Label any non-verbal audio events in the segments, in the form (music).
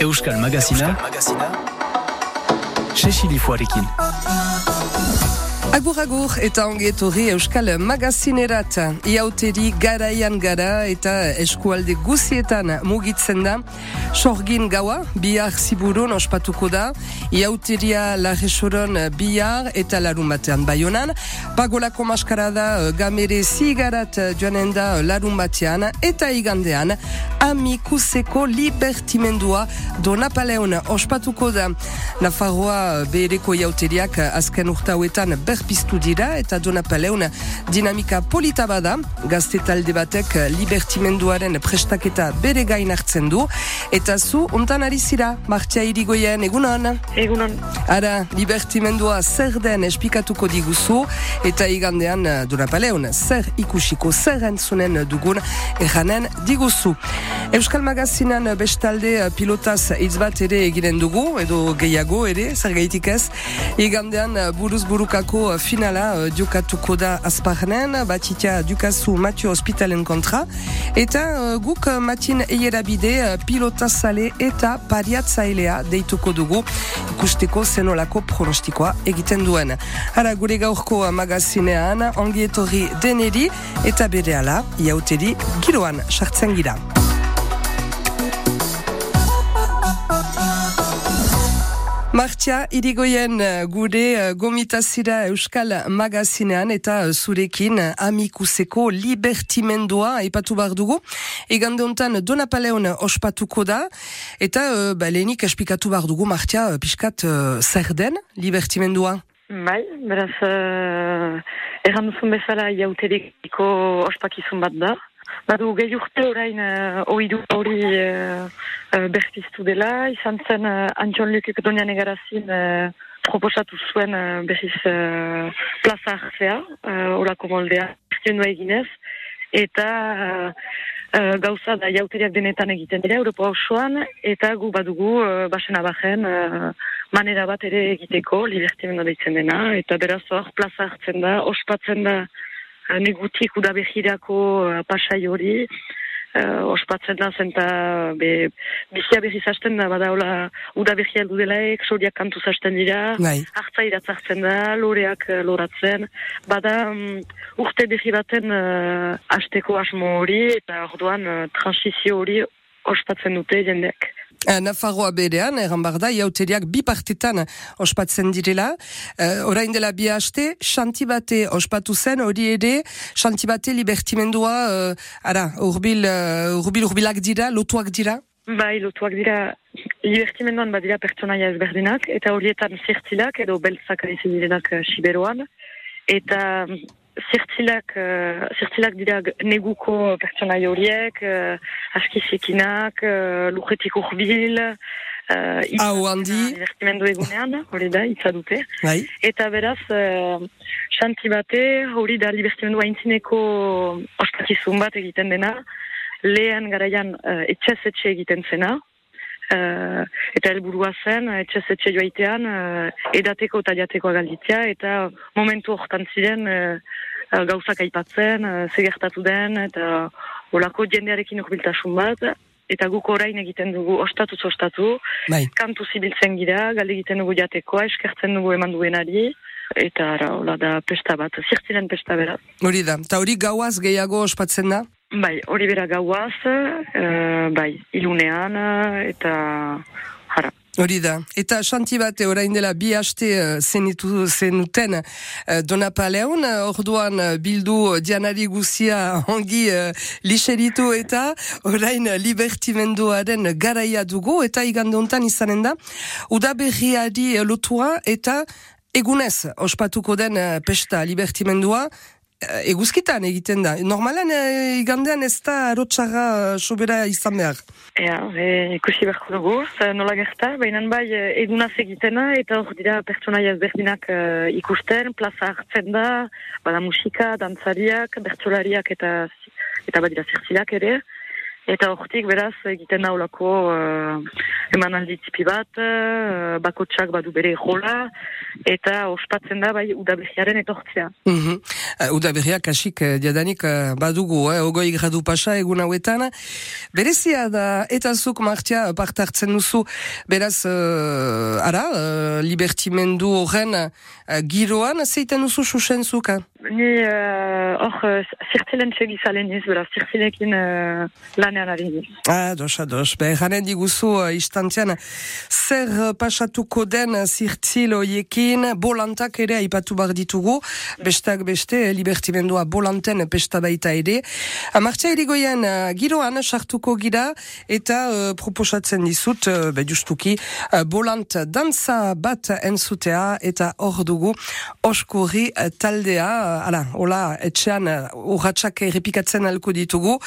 Euskal Magazina, Magazina. Agur agur eta ongetorri Euskal Magazinerat iauteri garaian gara eta eskualde guzietan mugitzen da. Sorgin gaua, bihar ziburun ospatuko da. Iauteria lagesoron bihar eta larun batean baionan. Pagolako maskarada gamere zigarat joanen da larun batean. Eta igandean amikuseko libertimendua do Napaleon ospatuko da. Nafarroa bereko iauteriak azken urtauetan ber berpiztu dira eta dona paleuna dinamika polita bada. Gazte talde batek libertimenduaren prestaketa bere gain hartzen du. Eta zu untan ari zira martxa irigoien egunon? Egunon. Ara libertimendua zer den espikatuko diguzu? Eta igandean dona paleuna zer ikusiko zer entzunen dugun eranen diguzu. Euskal Magazinan bestalde pilotaz hitz bat ere egiren dugu edo gehiago ere zer gaitik ez? Igandean buruz burukako finala diokatuko da azparnen, batitia dukazu Matio Hospitalen kontra, eta guk matin eierabide pilota sale eta pariatzailea deituko dugu ikusteko zenolako pronostikoa egiten duen. Hara gure gaurko magazinean, ongietorri deneri eta bere ala, iauteri giroan sartzen gira. Martia, irigoien eh, gure eh, gomitazira Euskal Magazinean eta eh, zurekin amikuseko libertimendua ipatu bar dugu. Egande hontan Donapaleon ospatuko da eta ba, lehenik espikatu bar dugu Martia piskat zer den libertimendua? Bai, beraz, uh, erran duzun bezala jauteriko ospakizun bat da. Badu gehi urte orain uh, oidu hori uh, uh, bertiztu dela, izan zen uh, Antxon Lukik donian egarazin uh, proposatu zuen uh, berriz uh, plaza hartzea, uh, orako moldea, bertiundua eginez, eta uh, gauza da jauteriak denetan egiten dira, Europa osoan, eta gu badugu uh, basen abajen uh, manera bat ere egiteko, libertimendu deitzen dena, eta beraz hor plaza hartzen da, ospatzen da, negutik udabehirako uh, pasai hori, uh, ospatzen da zen be, bizia behiz hasten da, bada hola udabehia aldu delaek, soriak kantu zasten dira, bai. hartza iratzartzen da, loreak uh, loratzen, bada um, urte behi baten uh, asteko asmo hori, eta orduan uh, transizio hori ospatzen dute jendeak. Eh, Nafarroa berean, erran bar da, jauteriak bi partetan ospatzen direla. Uh, orain dela bi haste, xantibate ospatu zen, hori ere, xantibate libertimendua, uh, ara, urbil, uh, urbil urbilak dira, lotuak dira? Bai, lotuak dira, libertimenduan badira pertsonaia ezberdinak, eta horietan zirtzilak edo beltzak aizin direnak uh, siberoan, eta zertzilak, uh, zertzilak dira neguko pertsona horiek, uh, askizekinak, uh, lujetik urbil, uh, Hau handi. Divertimendu egunean, hori da, itza dute. Bai. Eta beraz, uh, xanti bate, hori da divertimendu haintzineko ospakizun bat egiten dena, lehen garaian uh, etxez etxe egiten zena, Uh, eta helburua zen, etxe zetxe joaitean, uh, edateko eta jateko agalditzea, eta momentu hortan ziren, uh, gauzak aipatzen, uh, zegertatu den, eta olako jendearekin urbiltasun bat, eta guk orain egiten dugu ostatu ostatu, bai. kantu zibiltzen gira, galde egiten dugu jatekoa, eskertzen dugu eman duenari, eta ara, hola da pesta bat, zirtziren pesta berat. Hori da, eta hori gauaz gehiago ospatzen da? Bai, hori bera gauaz, uh, bai, ilunean, eta. Hori da, eta xanti bate orain dela bi haste uh, zenitu zenuten uh, donapaleun, orduan uh, bildu dianari guzia ongi uh, lixeritu eta orain libertimenduaren garaia dugu. Eta igandontan izanen da, udaberriari lotua eta egunez ospatuko den pesta libertimendua, Eh, eguzkitan egiten da. Normalan e, igandean ez da arotxarra eh, sobera izan behar. Ea, e, ikusi beharko dugu, nola gerta, baina bai egunaz egitena eta hor dira pertsonaia ezberdinak ikusten, plaza hartzen da, bada musika, dantzariak, bertsolariak eta eta badira zirtzilak ere. Eta hortik beraz egiten da olako uh, eman aldi tipi bat, uh, bakotsak badu bere jola, eta ospatzen da bai udaberriaren etortzea. Mm -hmm. uh, udaberriak kasik uh, diadanik uh, badugu, eh, ogoi gradu pasa egun hauetan. Berezia da, eta zuk martia partartzen duzu, beraz, uh, ara, uh, libertimendu horren uh, giroan, zeiten duzu susen zuka? Ni hor uh, zirtzilen segizalen iz, beraz, zirtzilekin uh, lanean ari. Ah, dos, ados. Be, janen diguzu uh, istantzian, zer pasatuko den zirtzil oiekin, bolantak ere aipatu bar ditugu, bestak beste, libertimendua bolanten pesta baita ere. Martia erigoien, uh, giroan sartuko gira, eta uh, proposatzen dizut, uh, justuki, uh, bolant danza bat entzutea, eta hor dugu, oskurri uh, taldea, ala, hola, etxean urratxak errepikatzen alko ditugu,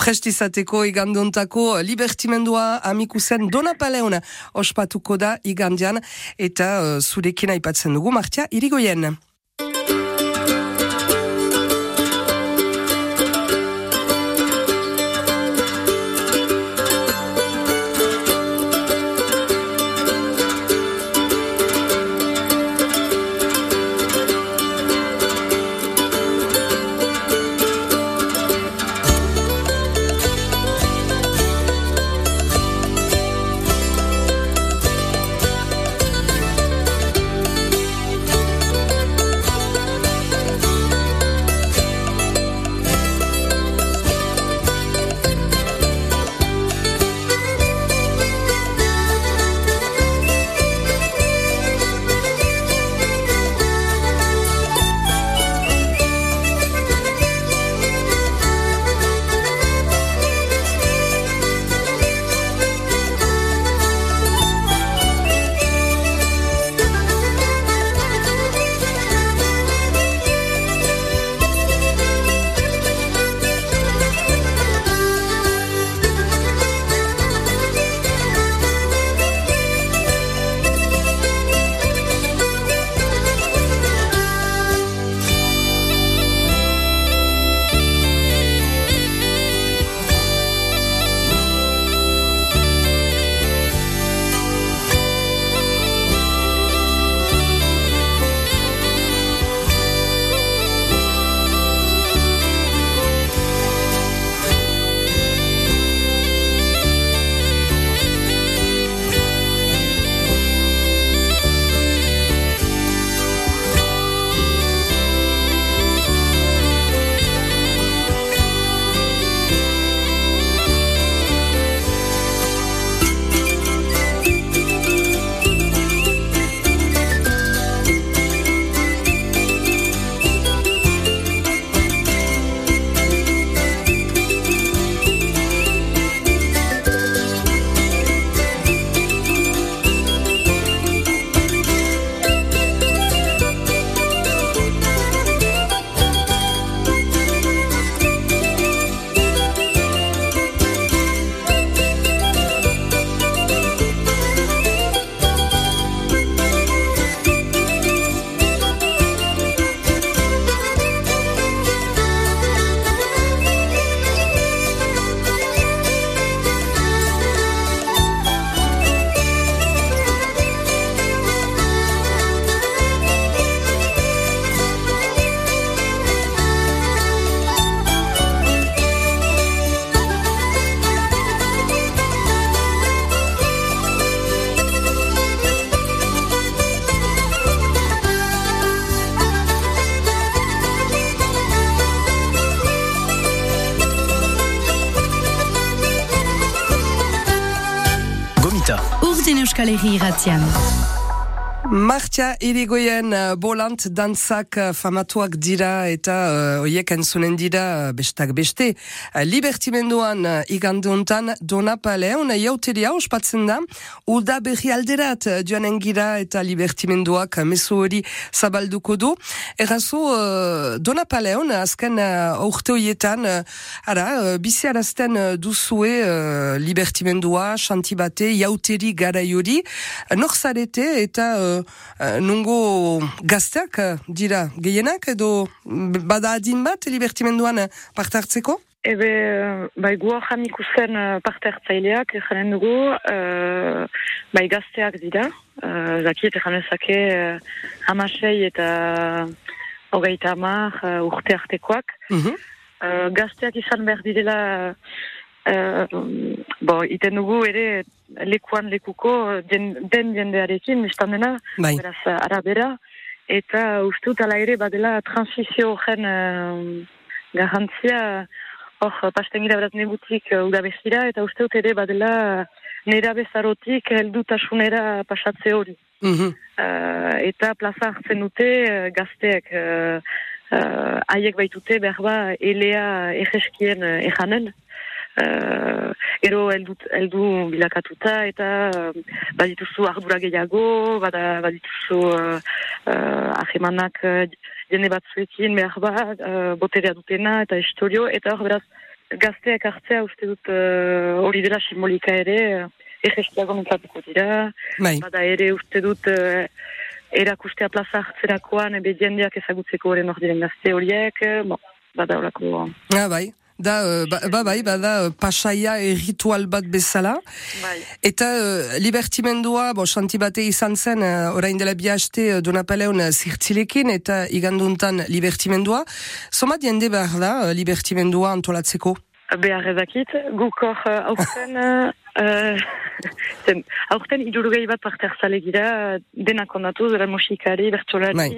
prestizateko igandontako libertimendua amikusen dona paleona ospatuko da igandian, eta uh, zurekin aipatzen dugu, Martia, irigoien. Euskal Herri irratian. Martia irigoien uh, bolant dantzak uh, famatuak dira eta uh, oiek entzunen dira uh, bestak beste. Libertimenduan uh, iganduntan dona paleon jauteria ospatzen da. Uda berri alderat uh, joanen gira eta libertimenduak mesu hori zabalduko du. Errazu uh, dona paleon azken urte horietan uh, ara, uh, bizi arazten uh, duzue uh, libertimendua, xantibate, jauteri gara jori. Uh, Norzarete eta uh, nungo gazteak uh, dira gehienak edo bada adin bat libertimenduan parte hartzeko? Ebe, bai, guak ikusen parte hartzaileak, janen dugu, uh, Bai, gazteak dira, uh, zaki eta janezake uh, hamasei eta hogeita hamar uh, urte artekoak. Mhm. Uh, gazteak izan behar direla, uh, bo, iten dugu ere lekuan lekuko den, den jendearekin, biztan dena, Bai. beraz, arabera, eta uste dut ala ere badela transizio horren uh, garrantzia, hor, pasten gira beraz negutik uh, udabezira, eta uste dut ere badela nera bezarotik heldutasunera pasatze hori. Mhm. Uh, eta plaza hartzen dute uh, gazteek uh, uh, haiek baitute behar ba elea egeskien uh, ejanen. Uh, ero heldu, heldu bilakatuta eta uh, badituzu ardura gehiago, bada, badituzu uh, uh, ahemanak uh, jende batzuekin behar ba uh, boterea dutena eta historio, eta hor beraz gazteak hartzea uste dut uh, hori dela simbolika ere, uh, egeskiago mintzatuko dira, Bai. Bada ere uste dut uh, erakustea plaza hartzerakoan ebe jendeak ezagutzeko horren hor diren gazte horiek, eh, bon, bada horako... Ah, bai. Da, uh, ba, ba, bai, bada uh, pasaia erritual bat bezala. Bai. Eta uh, libertimendua, bo, xanti bate izan zen, uh, orain dela bi haste uh, donapaleun uh, zirtzilekin, eta iganduntan libertimendua. Somat jende behar da uh, libertimendua antolatzeko? Behar ezakit, guk hor uh, aurten, uh, (laughs) zen, aurten idurgei bat parte hartzale gira, denak ondatu, zera musikari, bertsolari, Bai.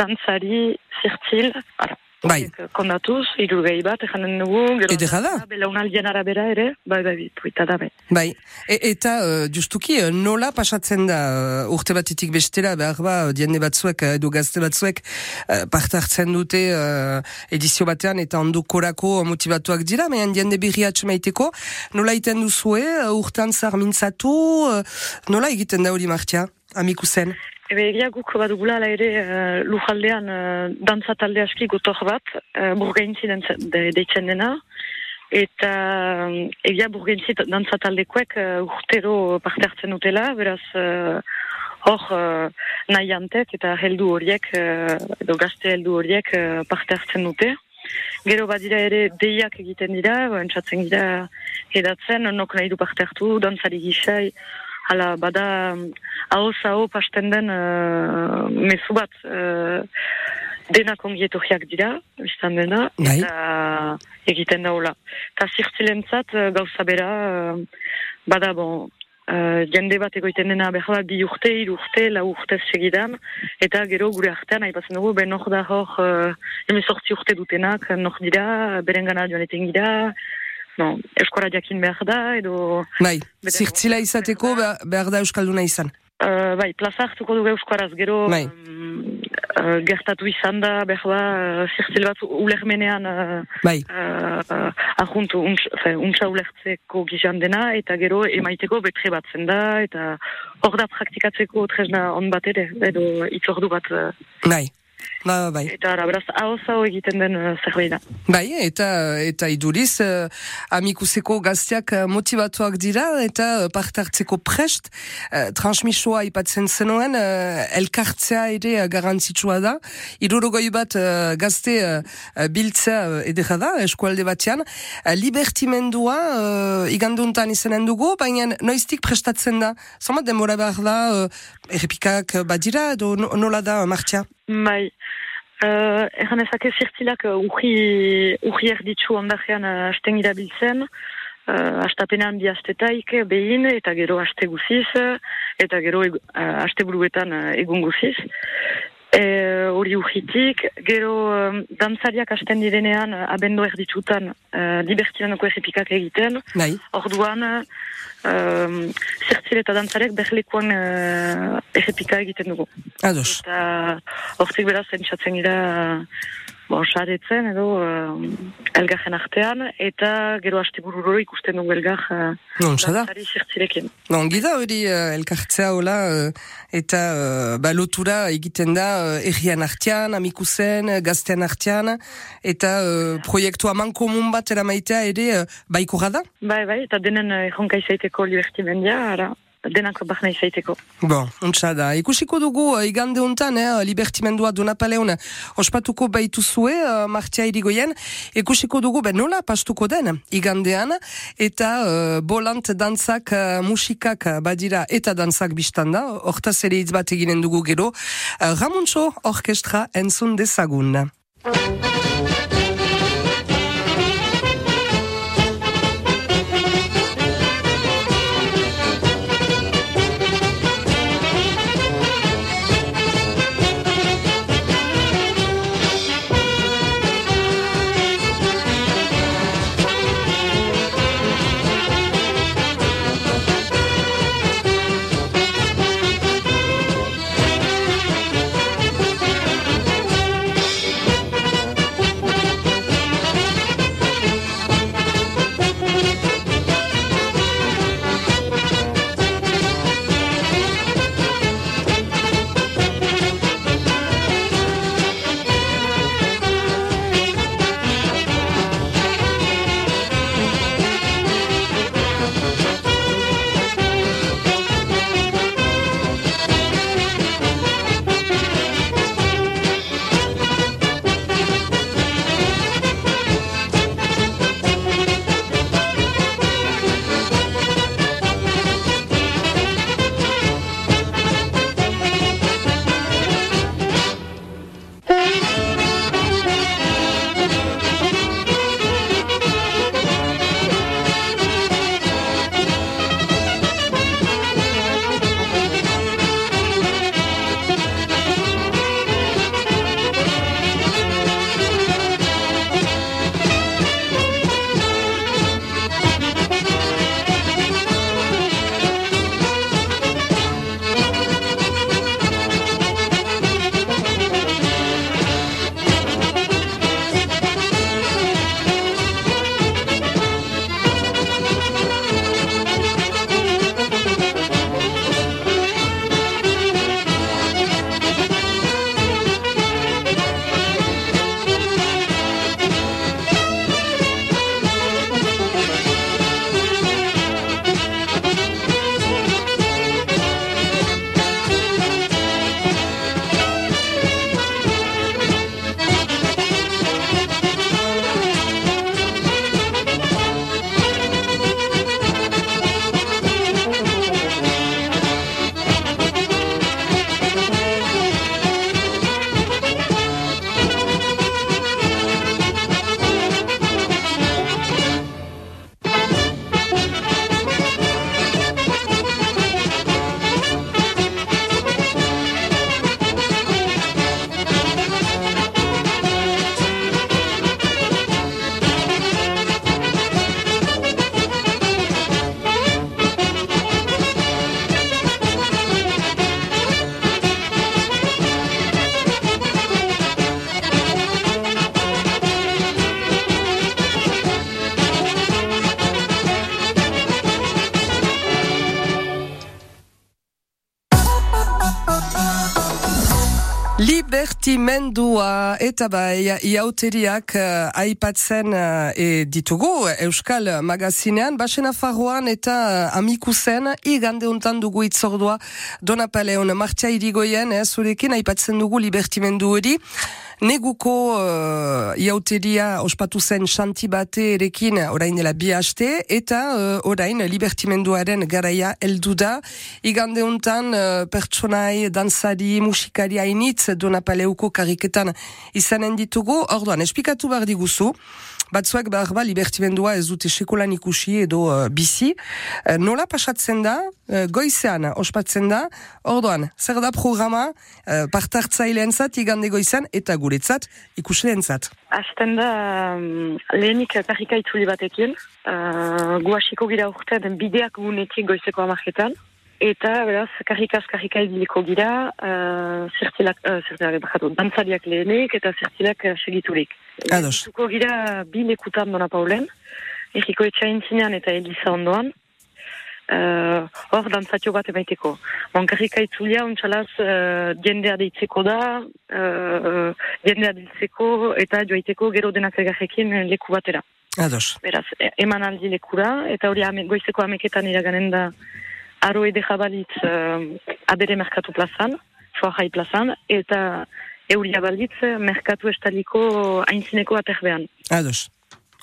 dantzari, zirtzil, ara. Bai. Horiek Kondatuz, idurgei bat, ejanen dugu, gero... Edera da. Belaunaldian arabera ere, bai, bai, bai, puita da, bai. Bai, e, eta uh, justuki uh, nola pasatzen da uh, urte batetik bestera, behar ba, diende batzuek edo gazte batzuek uh, parte hartzen dute uh, edizio batean eta ondokorako motivatuak dira, mehan diende birri atxemaiteko, nola egiten duzue, uh, urtean zar mintzatu, uh, nola egiten da hori martia, amiku zen? Ebe egia guk badugula ala ere uh, lujaldean uh, dantza talde aski gotor bat, uh, burgaintzi dantza- de, deitzen dena, eta um, egia burgaintzi dantza taldekoek uh, urtero parte hartzen dutela, beraz uh, hor uh, nahi antek eta heldu horiek, uh, edo gazte heldu horiek uh, parte hartzen dute. Gero badira ere deiak egiten dira, ba, entzatzen dira edatzen, nok nahi du parte hartu, dantzari gisai, hala bada ahoz aho pasten den uh, mezu bat uh, denak ongietorriak dira, biztan dena, Bai. eta egiten da hola. Eta zirtzilentzat uh, gauza bera, uh, bada bon, uh, jende bat egoiten dena behar bi urte, hiru urte, lau urte segidan, eta gero gure artean, aipatzen dugu, ben hor da hor, uh, emezortzi urte dutenak, nor dira, berengana joanetan gira, no, eskora jakin behar da, edo... Bai, zirtzila izateko behar, behar da euskalduna izan. Uh, bai, plaza hartuko dugu euskaraz, gero Bai. um, uh, gertatu izan da, behar da, uh, zirtzil bat ulermenean uh, Bai, uh, uh, ahuntu, untsa, fe, untsa ulertzeko gizan dena, eta gero emaiteko betre bat zen da, eta hor da praktikatzeko tresna on bat ere, edo itzordu bat, uh, bai, ba, bai. eta ara, beraz, hau hau egiten den uh, zerbait da. Bai, eta eta iduriz, uh, amikuseko gazteak uh, motivatuak dira, eta parte hartzeko prest, uh, transmisoa ipatzen zenuen, uh, elkartzea ere uh, garantzitsua da. Irurogoi bat uh, gazte uh, biltzea uh, edera da, eskualde batean. Uh, libertimendua uh, iganduntan izanen dugu, baina noiztik prestatzen da. Zoma demora behar da, uh, errepikak badira, edo no- nola da, uh, martia? Bai, uh, erran ezake zirtzilak uh, uji, uji erditzu ondajean uh, asten irabiltzen, uh, astapenean bi astetaik behin, eta gero aste guziz, eta gero uh, aste buruetan uh, egun guziz. E, hori gero um, dantzariak asten direnean uh, abendo erditzutan uh, libertianoko errepikak egiten, Bai, Orduan, um, zertzile eta dantzarek berlekuan uh, errepika egiten dugu. ados. Eta hortik beraz entzatzen gira bon, saretzen edo um, elgarren artean, eta gero haste bururo ikusten dugu elgar uh, Nontsa da. Non, gida hori uh, elkartzea hola uh, eta uh, ba, lotura egiten da uh, errian artean, amikuzen, uh, gaztean artean, eta uh, proiektu aman komun bat eramaitea ere uh, baiko da? Bai, bai, eta denen uh, erronka izaiteko libertimendia, ara. Denak bahna izaiteko. Bon, untsa da. Ikusiko dugu, uh, igande untan, eh, libertimendua donapaleun ospatuko baitu zue, uh, martia irigoien, ikusiko dugu, ben nola pastuko den, igandean, eta uh, bolant dantzak, uh, musikak badira, eta dantzak biztanda, hortaz ere hitz bat eginen dugu gero, uh, Ramuntxo Orkestra entzun dezagun. Divertimendua eta bai iauteriak uh, aipatzen uh, ditugu Euskal Magazinean, basena farroan eta uh, amikuzen igande untan dugu itzordua Donapaleon martia irigoien, eh, zurekin aipatzen dugu libertimendu hori. Neguko uh, iauteria ospatu zen xanti bate erekin orain dela bi haste, eta uh, orain libertimenduaren garaia heldu da. Igande untan uh, pertsonai, dansari, musikari hainitz donapaleuko kariketan izanen ditugu. Orduan, espikatu behar diguzu batzuak behar ba libertimendua ez dute sekolan ikusi edo uh, bizi. Uh, nola pasatzen da, uh, goizean ospatzen da, orduan, zer da programa? Uh, partartzailean zat, igande goizean, eta guretzat ikusilean zat. Azten da um, lehenik karrika itzuli batekin, uh, guasiko gira urtean bideak gunetik goizeko amarketan, Eta, beraz, karrika ibiliko gira, uh, zertzilak, uh, zertzilak, bakatu, dantzariak lehenik eta zertzilak uh, segiturik. Ados. Zuko gira bi lekutan dona paulen, erriko etxain zinean eta eliza ondoan, uh, hor dantzatio bat emaiteko. Bon, karrika itzulia, untxalaz, uh, jendea deitzeko da, uh, jendea deitzeko eta joaiteko gero denak egarrekin leku batera. Ados. Beraz, e, eman aldi lekura, eta hori ame, goizeko ameketan iraganen da aro edera balitz uh, abere merkatu plazan, soa plazan, eta euria balitz merkatu estaliko haintzineko aterbean. Ados.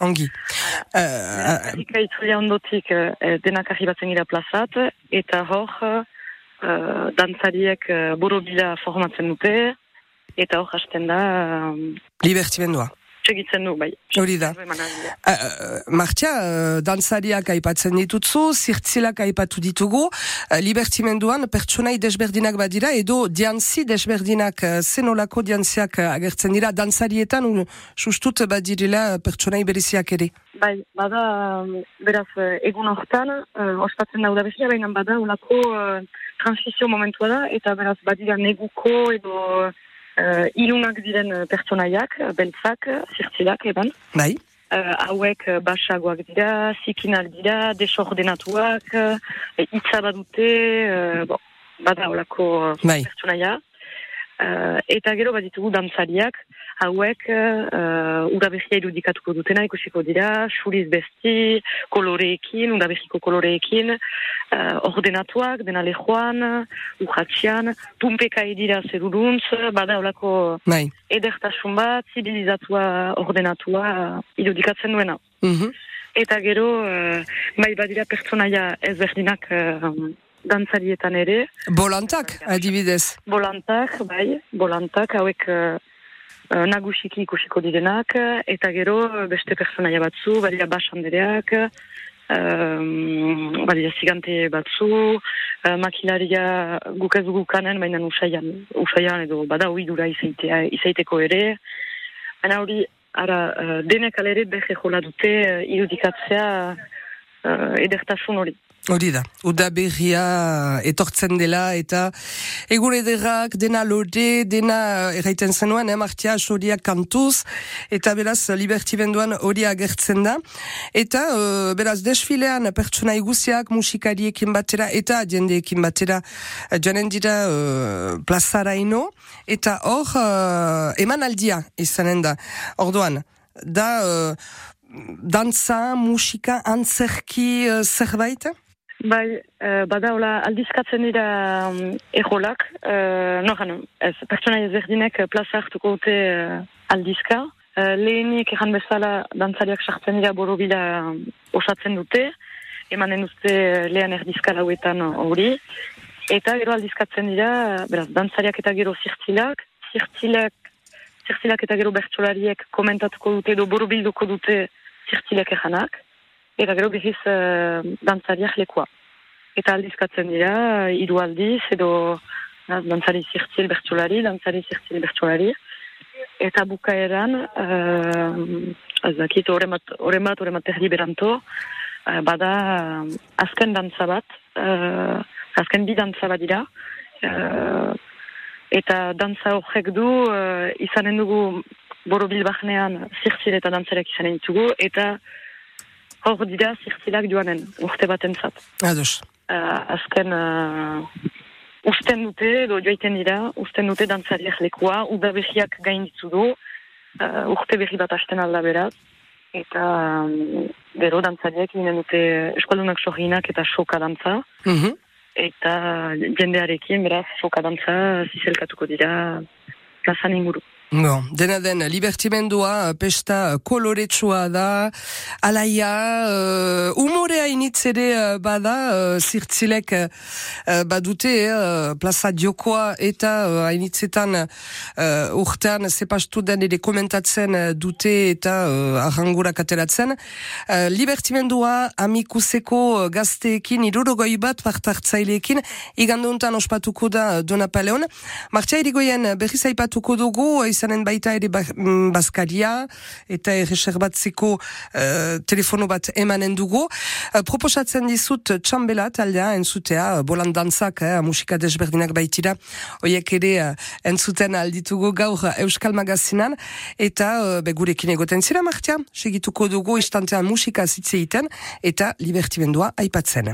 Ongi. Zika uh, itzulia ondotik uh, denak arribatzen gira plazat, eta hor uh, dantzariek uh, borobila formatzen dute, eta hor hasten da... Uh, Libertimendua segitzen du, bai. Hori da. Uh, Martia, uh, dantzariak aipatzen ditutzu, zirtzilak aipatu ditugu, uh, libertimenduan pertsonai desberdinak badira, edo diantzi desberdinak, uh, zenolako diantziak uh, agertzen dira, dantzarietan, un, sustut badirila pertsonai bereziak ere? Bai, bada, beraz, egun hortan, uh, ospatzen dauda bezala, baina bada, ulako uh, transizio momentua da, eta beraz, badira neguko, edo uh, ilunak diren uh, pertsonaiak, uh, beltzak, zirtzilak, eban. Bai. Uh, hauek uh, basagoak dira, zikinak dira, desordenatuak, uh, itza badute, uh, bon, bada olako bai. pertsonaia. Uh, eta gero baditugu dantzariak, hauek uh, urabezia irudikatuko dutena ikusiko dira, suriz besti, koloreekin, urabeziko koloreekin, uh, ordenatuak, dena lehoan, urratxian, pumpeka edira zeruruntz, bada olako bai. edertasun bat, zibilizatua, ordenatua, uh, irudikatzen duena. Mm Eta gero, uh, bai badira pertsonaia ezberdinak uh, dantzarietan ere. Bolantak, adibidez. Bolantak, bai, bolantak, hauek... Uh, nagusiki ikusiko direnak, eta gero beste personaia batzu, badia basandereak, um, badia zigante batzu, uh, makilaria guk ez gukanen, baina usaian, usaian edo bada huidura izaitea, izaiteko ere. Baina hori, ara, uh, denek alere behe jola dute uh, irudikatzea uh, edertasun hori. Hori da, uda etortzen dela eta egun ederrak dena lode, dena erraiten zenuen, eh, martia horiak kantuz eta beraz libertibenduan hori agertzen da. Eta uh, beraz desfilean pertsona iguziak musikariekin batera eta jendeekin batera joanen dira uh, plazara ino eta hor uh, eman aldia izanen da. Orduan, da uh, dantza, musika, antzerki uh, zerbait? Bai, uh, bada hola aldizkatzen dira um, ejolak, uh, no ez, pertsona ezberdinek plaza hartuko dute uh, aldizka. Uh, lehenik egan bezala dantzariak sartzen dira borobila um, osatzen dute, emanen dute lehen erdizka lauetan hori. Eta gero aldizkatzen dira, beraz, dantzariak eta gero zirtzilak, zirtzilak, zirtzilak eta gero bertsolariek komentatuko dute edo borobilduko dute zirtzilek eganak eta gero behiz uh, dantzariak lekoa. Eta aldizkatzen dira, hiru aldiz, edo naz, dantzari zirtzil bertsolari, dantzari zirtzil bertsolari. Eta bukaeran, uh, ez dakit, horremat, horremat, horremat erdi beranto, uh, bada azken dantza bat, uh, azken bi dantza bat dira, uh, eta dantza horrek du, uh, izanen dugu borobil bahnean zirtzil eta dantzarek izanen ditugu, eta hor dira zirtzilak joanen, urte baten zat. Ados. Uh, azken, uh, usten dute, edo joaiten dira, usten dute dantzariak lekoa, uda behiak gain ditzu du, uh, urte behi bat hasten alda beraz, eta um, gero dantzariak ginen dute eskualdunak sohinak eta soka dantza, mm eta jendearekin beraz soka dantza zizelkatuko dira plazan inguru. Bon, dena den, libertimendua, pesta koloretsua da, alaia, uh, umorea initzere uh, bada, uh, zirtzilek uh, badute, uh, plaza diokoa eta uh, hainitzetan uh, urtean zepastu den ere komentatzen dute eta uh, arrangurak ateratzen. Uh, libertimendua amikuseko gazteekin, irurogoi bat partartzaileekin, iganduntan ospatuko da Dona Paleon. Martia irigoien berriz aipatuko dugu, izanen baita ere ba, mm, bazkaria eta erreserbatzeko uh, telefono bat emanen dugu. Uh, proposatzen dizut txambela taldea entzutea, uh, bolan dantzak, eh, musika desberdinak baitira, oiek ere uh, entzuten alditugu gaur Euskal Magazinan, eta uh, begurekin egoten zira martia, segituko dugu istantean musika zitzeiten, eta libertimendua aipatzen.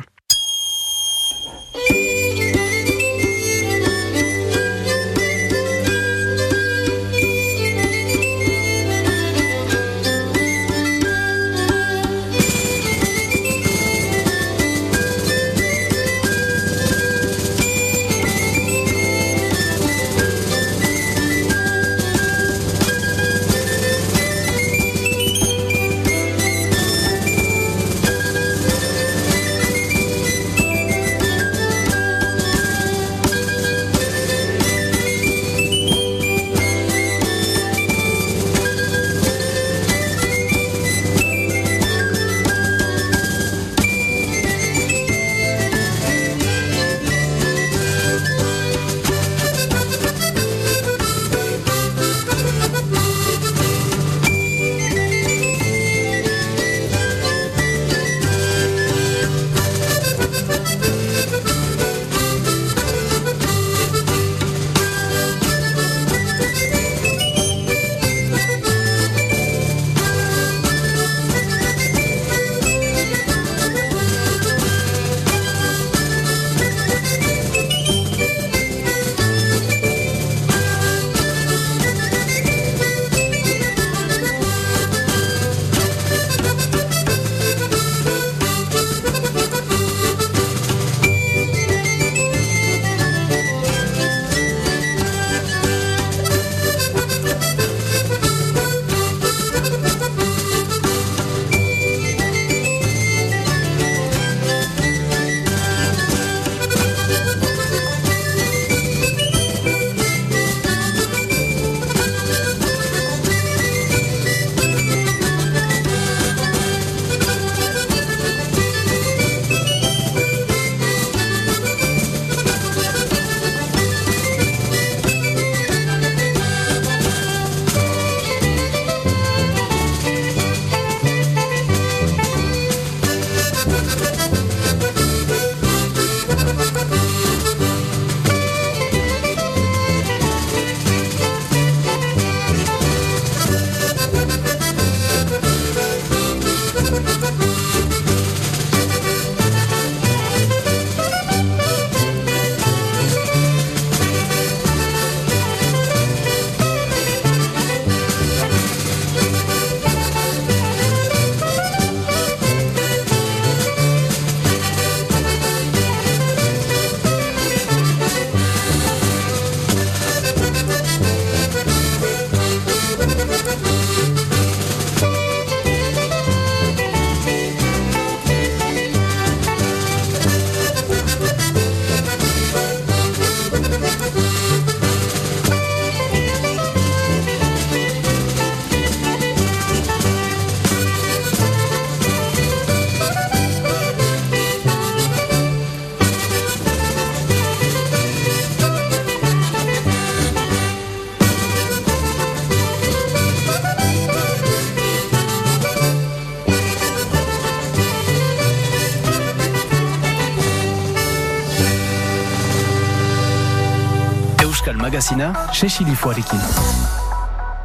Magazina, Cecilifoarekin.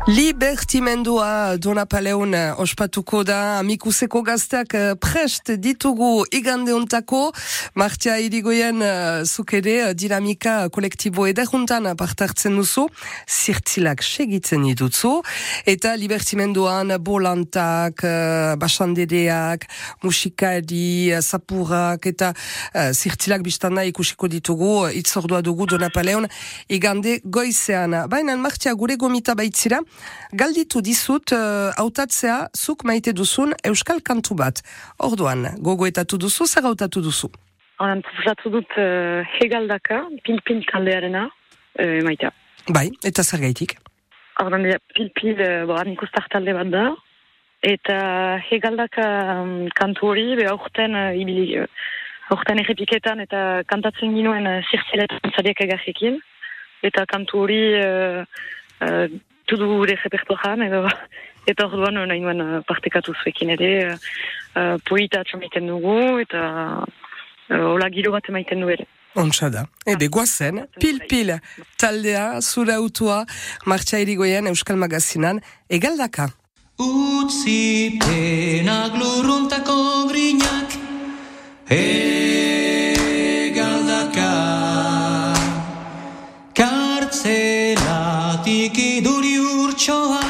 Libertimendua dona paleun ospatuko da amikuseko gazteak eh, prest ditugu igandeuntako martia irigoien uh, zukere uh, dinamika kolektibo edajuntan partartzen duzu zirtzilak segitzen ditutzu eta libertimenduan bolantak uh, basandereak musikari, uh, zapurak eta uh, zirtzilak biztanda ikusiko ditugu itzordua dugu dona paleun igande goizean baina martia gure gomita baitzira galditu dizut uh, autatzea zuk maite duzun euskal kantu bat. Orduan, gogoetatu duzu, zer autatu duzu? Horan, proposatu dut uh, hegaldaka, pil-pil taldearena, uh, maitea. Bai, eta zer gaitik? Horan, pil-pil, uh, boran ikustar talde bat da, eta hegaldaka um, kantu hori, be aurten uh, ibili, uh, aurten errepiketan eta kantatzen ginoen uh, zirtziletan zariak egarrekin, eta kantu hori uh, uh, tudu gure repertoaran, edo, (laughs) eta orduan nahi nuen uh, partekatu zuekin ere, uh, poita atxamaiten dugu, eta hola giro bat emaiten du ere. Ontsa da. Ebe, guazen, pil-pil taldea, zura utua, martxa irigoien Euskal Magazinan, egaldaka. Utzi penak lurruntako grinak, egaldaka, kartzelatik iduri urtsoak,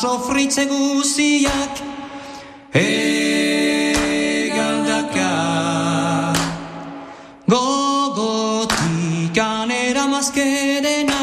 sofritze guziak, egaldaka. Gogotik anera mazkedenak,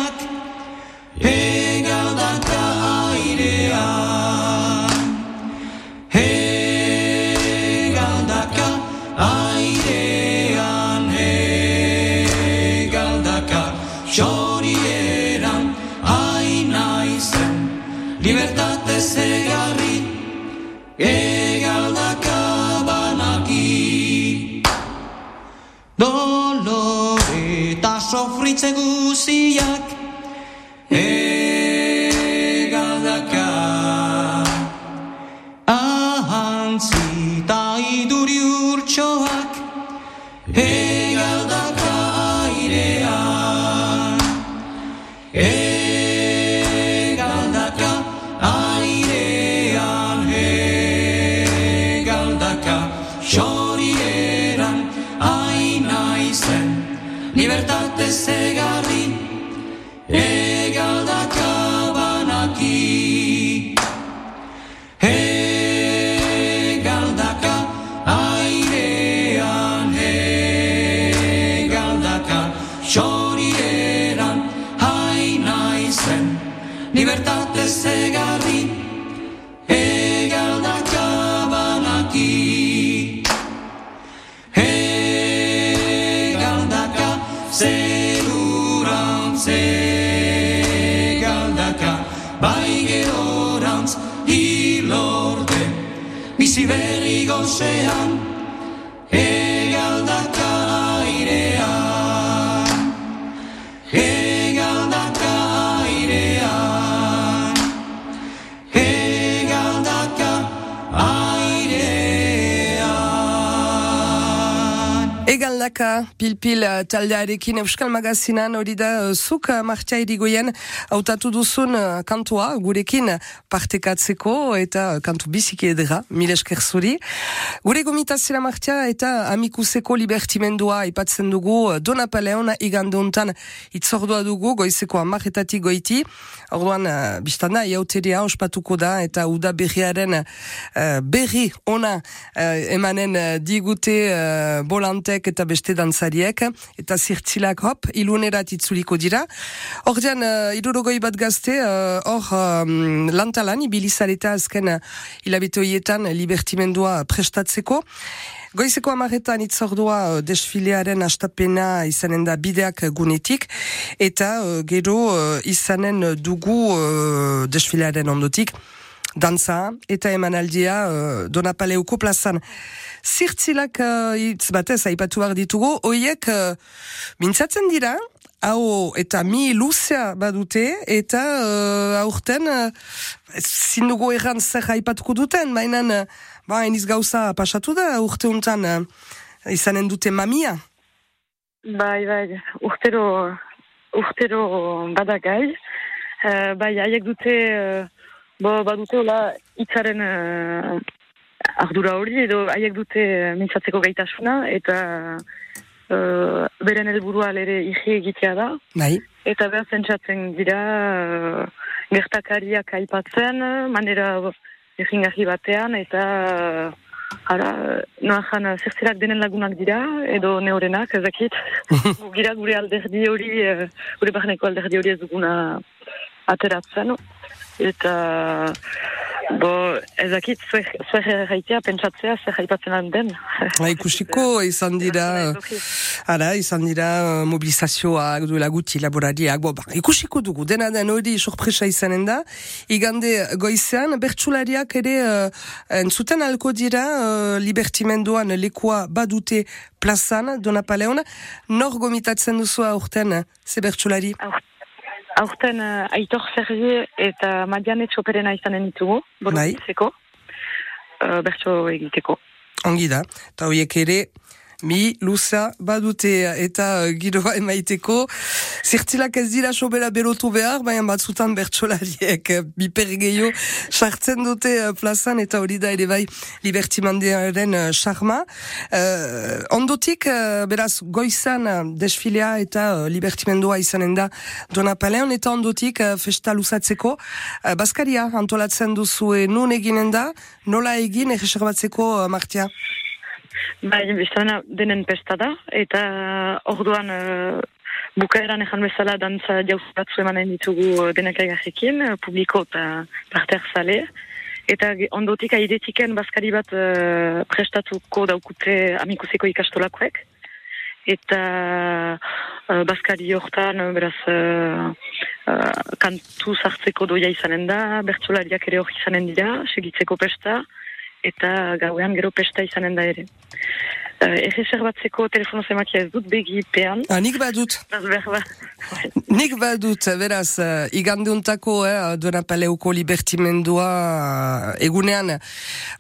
airean. Egaldaka, pil-pil uh, taldearekin Euskal Magazinan hori da uh, zuk uh, martia irigoien hautatu duzun kantua gurekin partekatzeko eta kantu biziki edera, mil esker zuri. Gure gomitazera martia eta amikuseko libertimendua ipatzen dugu Dona Paleona igande hontan itzordua dugu goizeko amaretatik goiti. Orduan, biztanda, iauteria ospatuko da eta uda berriaren berri ona emanen digute bolantek eta beste dantzariek eta zirtzilak hop, ilunerat itzuliko dira. Ordean, uh, irurogoi bat gazte, uh, hor um, lantalan, ibilizareta azken uh, hilabete horietan libertimendua prestatzeko. Goizeko amaretan itzordua uh, desfilearen astapena izanen da bideak gunetik, eta uh, gero uh, izanen dugu uh, desfilearen ondotik, dantza eta emanaldia uh, donapaleuko plazan. Zirtzilak uh, hitz batez aipatu behar ditugu, oiek uh, mintzatzen dira, hau eta mi luzea badute, eta uh, aurten uh, zindugu erran zer aipatuko duten, mainan uh, ba, eniz gauza pasatu da urte untan uh, izanen dute mamia. Bai, bai, urtero, urtero badagai. Uh, bai, haiek dute, uh, bo, badute hola itzaren uh, ardura hori, edo haiek dute mintzatzeko gaitasuna, eta uh, beren helburua ere igi egitea da. Bai, Eta behar zentsatzen dira uh, gertakariak aipatzen, manera egingarri batean, eta ara, noa jan zertzerak denen lagunak dira, edo neorenak, ezakit. (laughs) Gu gira gure alderdi hori, gure barneko alderdi hori ez duguna ateratzen. Eta, bo, ezakit, zuer, zuer erraitea, pentsatzea, zer aipatzen den. (laughs) ba, ikusiko izan dira... Ara, izan dira mobilizazioak, duela guti laborariak, bo, ba, ikusiko dugu, dena den hori sorpresa izanen da, igande goizean, bertsulariak ere uh, entzuten alko dira uh, libertimenduan lekua badute plazan, donapaleon, nor gomitatzen duzu aurten, ze bertsulari? Aurten uh, Aitor Sergi eta Madiane Txoperena izanen ditugu, Bai. borobitzeko, uh, bertso egiteko. Ongi da, eta horiek ere, mi, luza, badute eta uh, giroa emaiteko. Zirtzilak ez dira sobera berotu behar, baina batzutan bertsolariek uh, biper gehiago sartzen dute uh, plazan eta hori da ere bai libertimandearen charma. Uh, ondotik, uh, beraz, goizan desfilea eta uh, libertimendua izanen da Donapaleon eta ondotik uh, festa luzatzeko. Uh, Baskaria antolatzen duzue nun eginen da, nola egin egeserbatzeko uh, martia? Bai, biztana denen pesta da, eta orduan uh, bukaeran ezan bezala dantza jauz batzu emanen ditugu uh, denak aigarrekin, publiko eta parte zale. Eta ondotik aidetiken baskari bat uh, prestatuko daukute amikuseko ikastolakoek. Eta uh, baskari hortan, beraz, uh, uh, kantu zartzeko doia izanen da, bertsolariak ere hori izanen dira, segitzeko pesta, eta gauean gero pesta izanen da ere. Uh, Erreserbatzeko telefono zemakia ez dut begi pean, Ah, nik behar Nik badut, beraz, uh, igandeuntako, eh, Donapaleuko libertimendua uh, egunean,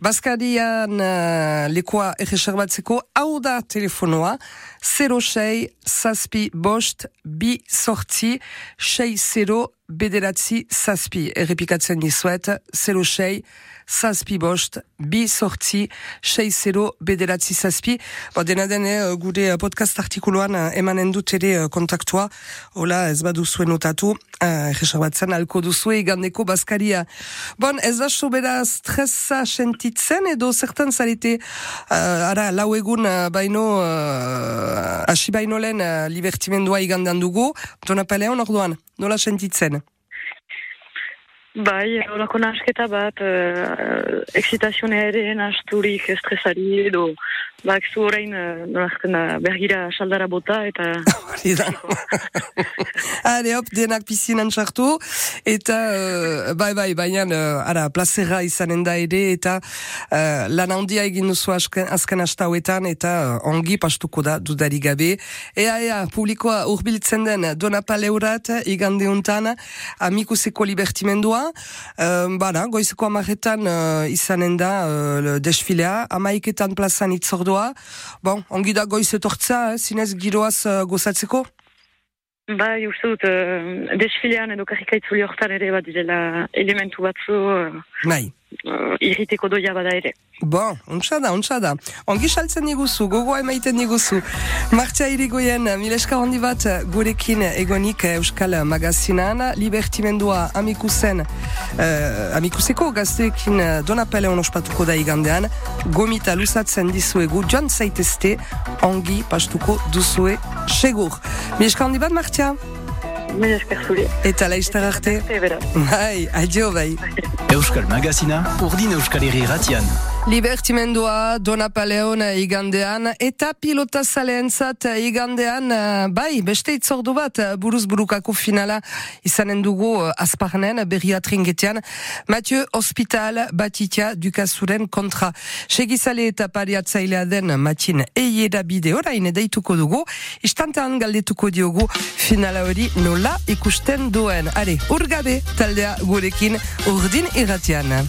Baskarian uh, lekoa erreserbatzeko, hau da telefonoa, 06 zazpi bost bi sortzi 6 bederatzi zazpi. Errepikatzen dizuet, 06 zazpi bost bi sortzi 6 bederatzi zazpi. Bo, dena den, eh, gure podcast artikuluan eh, emanen dut ere eh, kontaktua, hola ez baduzue notatu, uh, reserbatzen alko duzue igandeko Baskaria. Bon, ez da sobera stressa sentitzen edo zertan zarete uh, ara, lau egun uh, baino uh, hasi baino lehen uh, libertimendua igandan dugu, donapaleon orduan, nola sentitzen? Bai, horako nasketa bat, uh, excitazionea ere nasturik estresari edo, bak zu orain uh, nolazten da bergira saldara bota eta (laughs) Hori da. (laughs) Hale hop, denak pizinan sartu, eta uh, bai bai, baina uh, ara, plazera izanen da ere, eta uh, lan handia egin duzu azken, azken hauetan, eta uh, ongi pastuko da dudari gabe. Ea, ea, publikoa urbiltzen den donapaleurat, igande untan, amikuseko libertimendua, uh, bada, goizeko amaretan uh, izanen da uh, desfilea, amaiketan plazan itzordua, bon, ongi da goiz etortza, eh, zinez giroaz uh, gozatzeko? bai uste dut uh, desfilean edo karikaitzuli hortan ere bat direla elementu batzu uh, Bai. Uh, irriteko doia bada ere. Bon, untsa da, untsa da. Ongi saltzen niguzu, gogoa emaiten niguzu. Martia irigoyen, mileska handi bat gurekin egonik Euskal Magazinan, libertimendua amikusen, uh, amikuseko gazteekin donapele ospatuko da igandean, gomita lusatzen dizuegu, joan zaitezte, ongi pastuko duzue segur. Mileska handi bat, Martia? Mila esker zuri. Eta laiztar arte? Bai, adio bai. Euskal Magazina, urdin Euskal Herri ratian. Libertimendua Dona Paleon igandean eta pilota zaleentzat igandean bai beste itzordu bat buruz burukako finala izanen dugu azparnen berria tringetean Mathieu Hospital Batitia Dukazuren kontra. Segizale eta pariatzailea den matin eiera bide orain deituko dugu. Istantean galdetuko diogu finala hori nola ikusten duen. Are urgabe taldea gurekin urdin irratian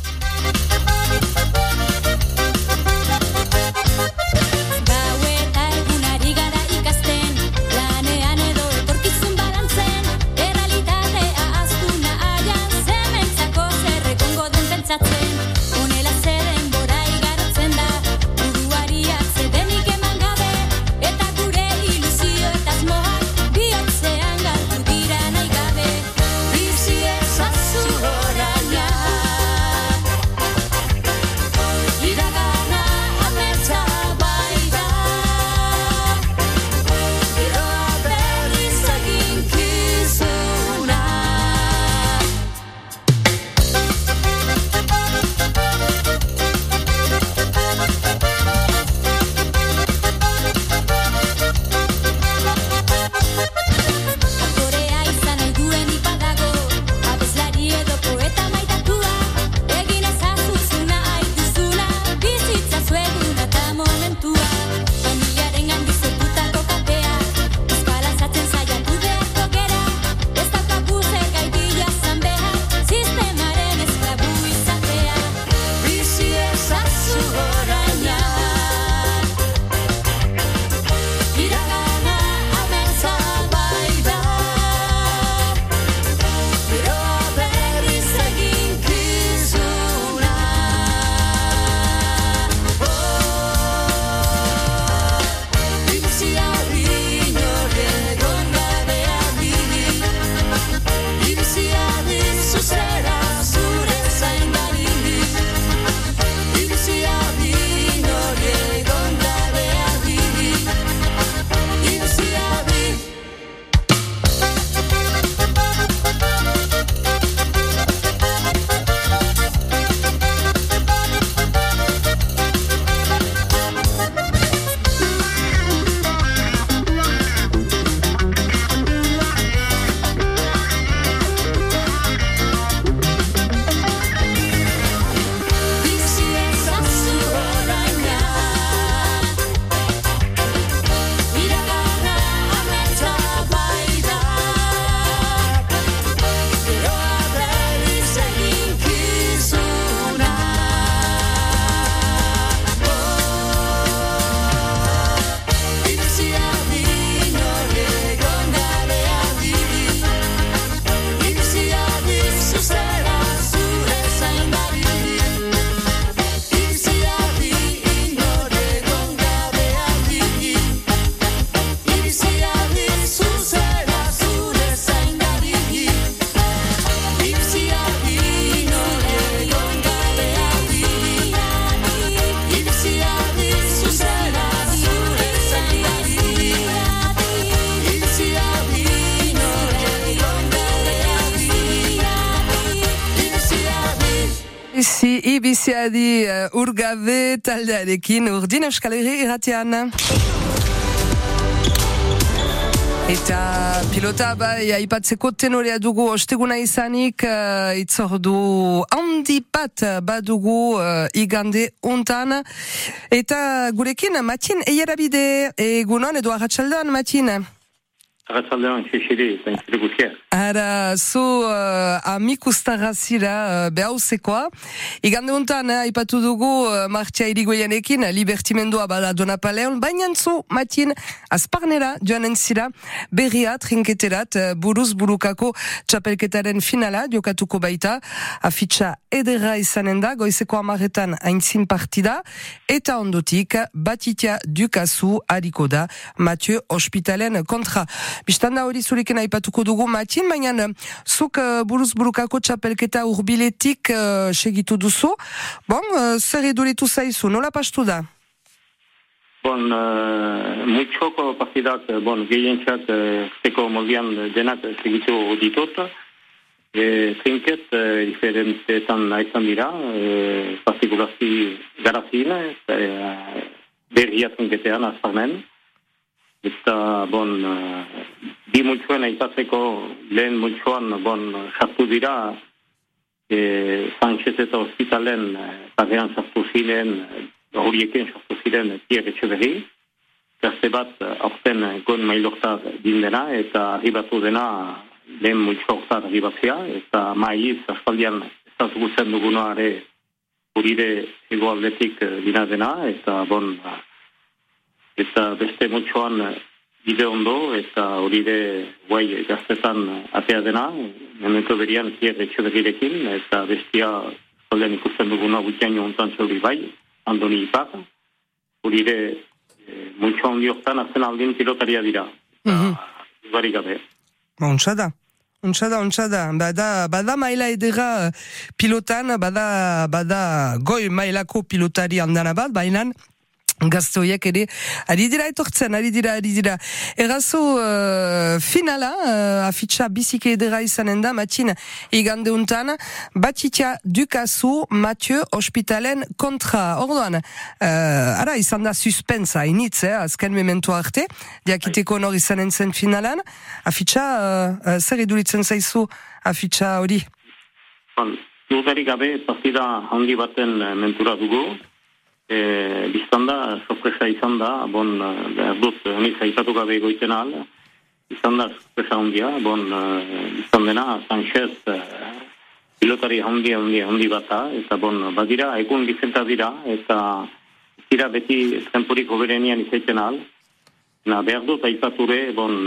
urgabe taldearekin urdin euskal herri irratian. Eta pilota bai aipatzeko tenorea dugu osteguna izanik uh, itzordu handi bat badugu uh, igande untan. Eta gurekin matin eierabide egunon edo arratsaldean matin. Arratzaldean, xixiri, zaintzile guztia. Ara, zu uh, amikustara zira uh, behauzekoa. Igande untan, eh, aipatu dugu uh, martxia irigoianekin, libertimendua bada dona paleon, baina zu, matin, azparnera joanen zira, berria trinketerat, uh, buruz burukako txapelketaren finala, jokatuko baita, afitxa edera izanen da, goizeko amaretan aintzin partida, eta ondotik, batitia dukazu hariko da, Mathieu Hospitalen kontra. Bistanda hori zurekin aipatuko dugu matin, baina eh, zuk uh, buruz burukako txapelketa urbiletik uh, segitu duzu. Bon, uh, zer eduritu zaizu, nola pastu da? Bon, uh, multxoko partidak, bon, gehientzat, uh, zeko moldian denak segitu ditut. E, trinket, e, diferentetan naizan dira, e, partikulazki garazin, e, berria trinketean azparnen. Eta, bon, e, bi multxoen aipatzeko lehen multxoan, bon, sartu dira, e, Sanchez eta hospitalen e, parean sartu ziren, horiekin sartu ziren Pierre Etxeberri, gazte bat eh, aurten eh, goen mailortar dindena eta arribatu dena lehen multxortar arribatzea eta maiz aspaldian ezazugutzen dugunoare urire egoaldetik eh, dina dena eta bon eta beste multxoan bide ondo eta urire guai gaztetan atea dena memento berian Pierre Etxeberrirekin eta bestia aspaldian ikusten duguna gutiaino ontan zeuri bai Andoni Ipar urire e, multxo handi hortan azken aldin pilotaria dira. Mhm. Barik gabe. Ontsa da. Ontsa da, ontsa da. Bada, bada maila edera pilotan, bada, bada goi mailako pilotari handana bat, baina gazte horiek ere, ari dira etortzen, ari dira, ari dira. Errazo uh, finala, uh, afitxa bizike edera izanen da, matxin igande untan, batitia dukazu Mathieu Hospitalen kontra. Orduan, uh, ara izan da suspensa, initz, eh, azken memento arte, diakiteko nor izanen zen finalan, afitxa, uh, uh, zer iduritzen zaizu afitxa hori? Bon, dudarik gabe partida handi baten eh, mentura dugu. E, biztan da, sorpresa izan da, bon, eh, behar dut, honi zaitatu gabe egoiten ahal, izan da sorpresa handia, bon, eh, biztan dena, Sanchez eh, pilotari handi handi handi bata, eta bon, badira, egun bizenta dira, eta dira beti temporik hoberenian izaiten ahal, Na, behar dut, aipature, bon,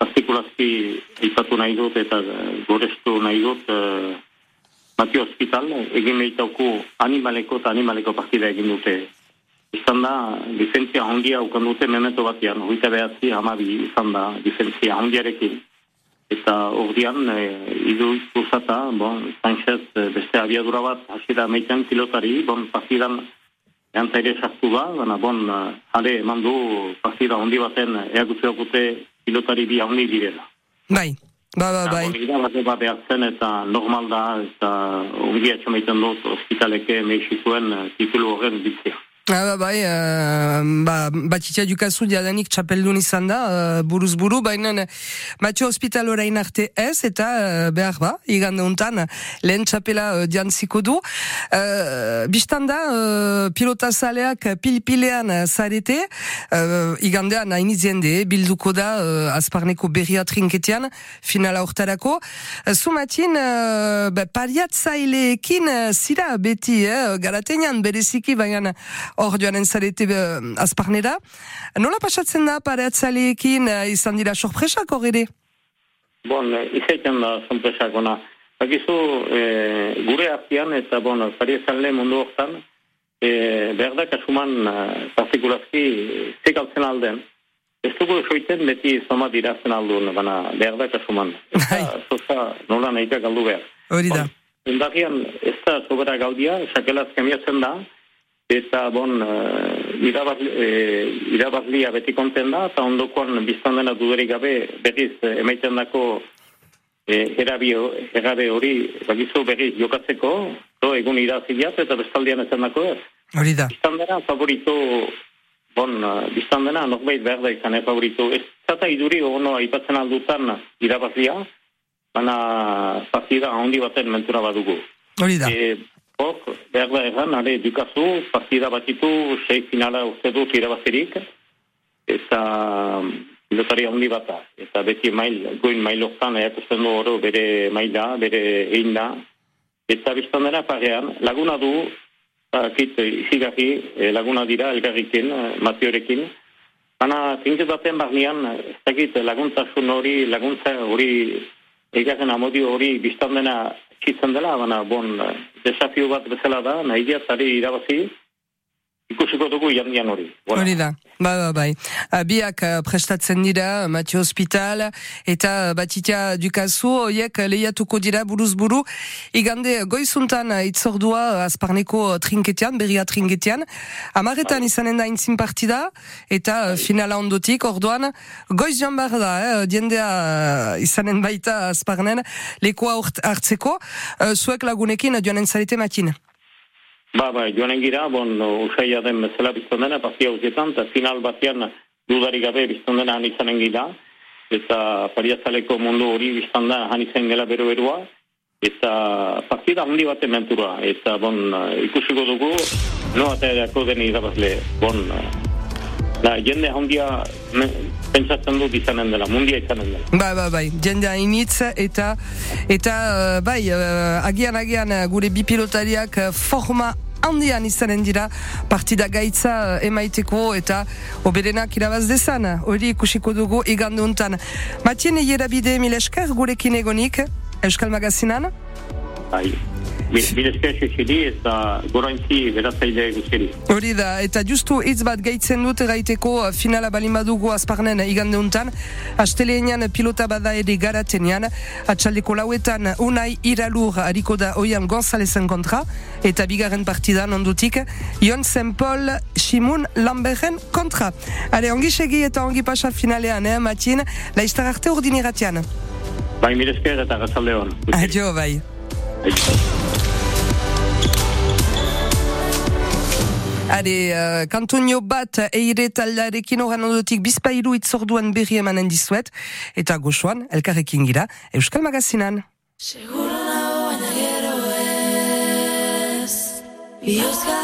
partikulazki aipatu nahi dut eta gorestu nahi dut Matio Hospital, egin behitauku animaleko eta animaleko partida egin dute. Izan da, licentzia hondia ukan dute memento batean, hoita behatzi hamabi izan da, licentzia hondiarekin. Eta ordian, e, idu ikuzata, bon, Sanchez eh, beste abiadura bat, hasi da meitan pilotari, bon, partidan Eanta ere sartu da, baina bon, jale eman du partida hondi baten eagutze okute pilotari bi handi direla. Bai, ba, ba, bai. Eta bat bat behartzen eta normal da, eta ongi atxamaiten dut hospitaleke meixituen eh, titulu horren bitzea. Ba, bai, uh, ba, batitia dukazu diadanik txapeldun izan da, uh, buruz buru, baina Matio Hospital orain arte ez, eta uh, behar ba, igande untan, lehen txapela uh, diantziko du. Uh, Bistan da, uh, pilota zaleak pilpilean zarete, uh, igandean hain izende, bilduko da uh, azparneko berria trinketean, finala hortarako. Zumatin, uh, ba, pariatzaileekin zira beti, eh, garatenean bereziki, baina joanen zarete uh, azparnera. Nola pasatzen da pareatzaleekin uh, izan dira sorpresak hor ere? Bon, eh, izaiten da sorpresak ona. Bakizu, eh, gure artean eta bon, pariezale mundu hortan, eh, behar da kasuman eh, partikulazki zekaltzen alden. Ez dugu soiten beti zoma dirazten aldun, baina behar da kasuman. (laughs) Ez da, zoza, nola nahika galdu behar. Hori da. Indagian ez da sobera gaudia, sakelaz kemiatzen da, eta bon, uh, irabaz, eh, irabazlia beti konten da, eta ondokoan biztan dena duderik gabe, berriz eh, emaiten dako eh, erabi, erabe hori, bakizu berriz jokatzeko, to egun irazilat eta bestaldian ezen dako ez. Hori da. Biztan dena favorito, bon, uh, biztan dena norbait behar da izan, eh, favorito. Ez zata iduri ono aipatzen aldutan irabazlia, baina partida handi baten mentura badugu. Hori da. E, hor, behar da erran, are, dukazu, partida batitu, sei finala uste dut irabazirik, eta pilotari handi bata. Eta beti mail, goin mailortan, eakusten du oro bere maila, bere egin da. Eta biztan dena parean, laguna du, akit, izigarri, eh, laguna dira, elgarrikin, eh, Matiorekin, Baina, zinket baten barnean, ez dakit, laguntasun hori, laguntza hori, egarren amodio hori biztan dena txitzen dela, baina, bon, desafio bat bezala da, nahi diat, ari irabazi, ikusiko dugu jandian hori. Voilà. Hori da, ba, ba, bai. Ah, Biak eh, prestatzen dira, Matio Hospital, eta Batitia Dukazu, oiek lehiatuko dira buruz buru. Igande goizuntan itzordua azparneko trinketean, berria trinketean. Amaretan izanen da intzin partida, eta eh, finala ondotik, orduan, goiz joan behar da, eh, diendea izanen baita azparnen, lekoa hartzeko, zuek lagunekin joanen zarete matin. Ba, ba, joanen gira, bon, usaila den bezala bizton dena, partia hausetan, eta final batean dudarik gabe bizton dena han izanen gira, eta pariazaleko mundu hori biztan da han izan gela bero-beroa, eta partida handi baten mentura, eta bon, ikusiko dugu, no ateako den irabazle, bon, da, jende handia pentsatzen dut izanen dela, mundia izanen dela. Bai, bai, bai, jendea initz eta eta eh, bai, eh, agian agian eh, gure bi pilotariak eh, forma handian izanen dira partida gaitza emaiteko eta oberenak irabaz dezan. Hori ikusiko dugu igande untan. Matien Ierabide mil esker gurekin egonik, Euskal Magazinan. Bai, Bilezkia xexili eta goraintzi beratzaile guztiari. Hori da, eta justu hitz bat gaitzen dut gaiteko eh, finala balin badugu azparnen igande untan. Asteleenean pilota bada ere garatenean, atxaldeko lauetan unai iralur hariko da oian Gonzalezen kontra, eta bigarren partidan ondutik, Jon Paul Simun Lamberen kontra. Hale, ongi segi eta ongi pasa finalean, eh, Matin, laiztar arte urdiniratian. Bai, mirezker eta gazalde hon. Adio, bai. Hade, uh, kantonio bat eire taldarekin oran ondotik bizpailu itzorduan berri emanen dizuet, eta goxoan, elkarrekin gira, Euskal Magazinan. Seguro nago baina gero ez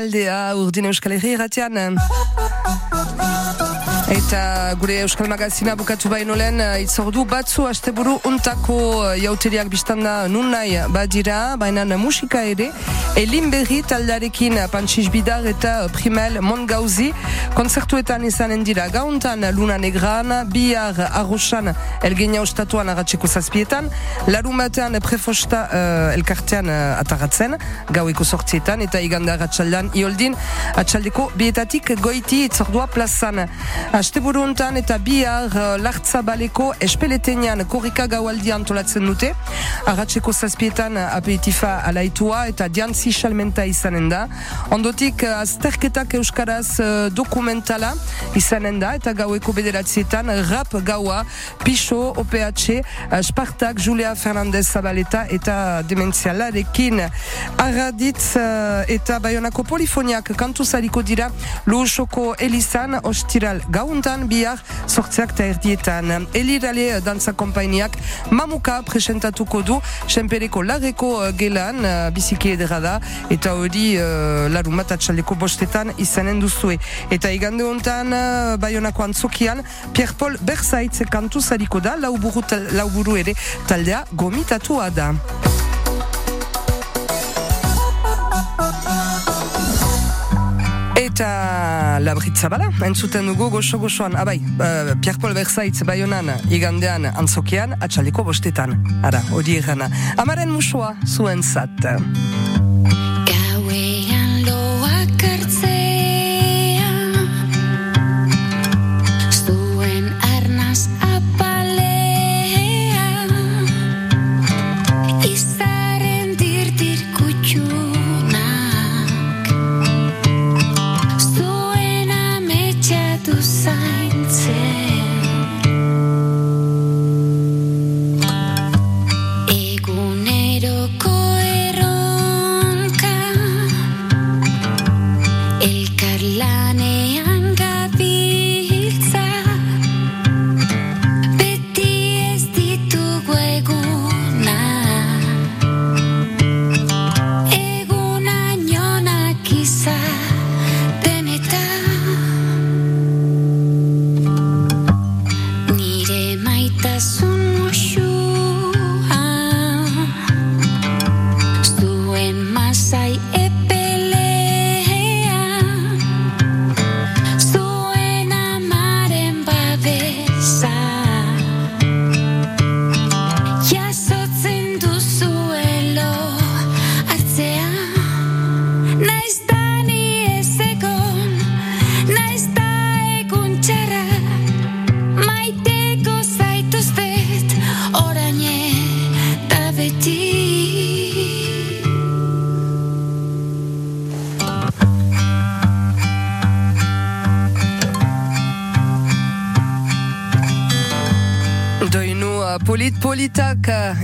taldea urdin Euskal Herri irratian. Eta gure Euskal Magazina bukatu baino lehen eh, itzordu batzu asteburu untako eh, jauteriak biztanda nun nahi badira, baina musika ere, Elin Berri taldarekin Pantsiz Bidar eta Primel Mongauzi konzertuetan izanen dira gauntan Luna Negran, bihar arrosan elgenia ostatuan agatzeko zazpietan, larumatean prefosta uh, elkartean uh, ataratzen, gaueko sortzietan, eta igande agatxaldan ioldin, atxaldeko bietatik goiti itzordua plazan. Asteburu untan eta bihar uh, lartzabaleko espeletenean korrika gaualdi antolatzen dute, agatzeko zazpietan aperitifa alaitua eta diantzi salmenta izanen da. Ondotik uh, azterketak euskaraz uh, dokumentala izanen da eta gaueko bederatzietan rap gaua, Pixo, OPH, uh, Spartak, Julia Fernandez Zabaleta eta dementzialarekin arraditz uh, eta bayonako polifoniak kantu zariko dira Luosoko Elizan ostiral gauntan bihar sortzeak eta erdietan. Elirale dantza kompainiak mamuka presentatuko du senpereko larreko uh, gelan uh, biziki edera da eta hori uh, larumat atxaldeko bostetan izanen duzue. Eta igande hontan bayonako antzokian Pierre Paul Berzaitz kantu zariko da lauburu, lauburu ere taldea gomitatua da. Eta labritza bala, entzuten dugu goxo-goxoan, abai, uh, Pierre Paul Versaitz baionan, igandean antzokian, atxaleko bostetan. Ara, hori egana. Amaren musua zuen zat.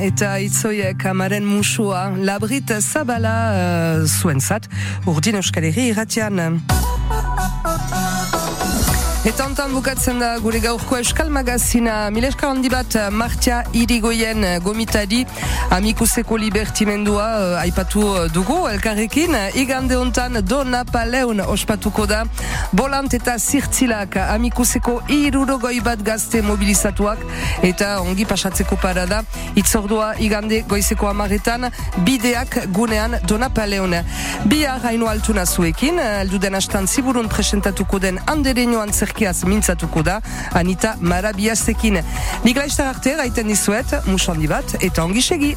Eta itzoiek amaren musua labrit zabala uh, zuen zat, urdin euskal herri. Eta ontan bukatzen da gure gaurko euskal magazina. Mileska handi bat uh, Martia Irigoyen uh, gomitari amikuseko libertimendua uh, aipatu dugu elkarrekin. Igande ontan Dona Paleun ospatuko da. Bolant eta zirtzilak amikuseko irurogoi bat gazte mobilizatuak. Eta ongi pasatzeko parada. Itzordua igande goizeko amaretan bideak gunean Dona Paleun. Bihar hainu altuna zuekin elduden astan ziburun presentatuko den andereño antzerkiaz mintzatuko da Anita Marabiasekin. Nik laiztar arte gaiten dizuet musandi bat eta ongi segi